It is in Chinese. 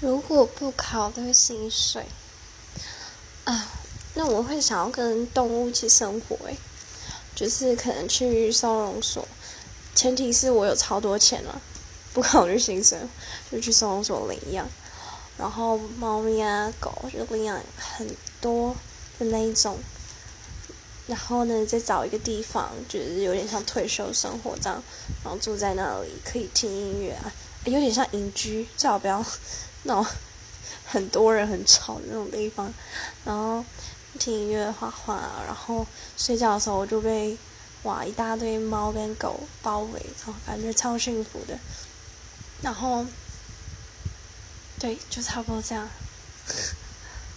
如果不考虑薪水。啊，那我会想要跟动物一起生活诶，就是可能去收容所，前提是我有超多钱了，不考虑薪水，就去收容所领养，然后猫咪啊狗就领养很多的那一种。然后呢，再找一个地方，就是有点像退休生活这样，然后住在那里，可以听音乐啊，有点像隐居，最好不要 那种很多人很吵的那种地方。然后听音乐、画画，然后睡觉的时候我就被哇一大堆猫跟狗包围，然后感觉超幸福的。然后，对，就差不多这样。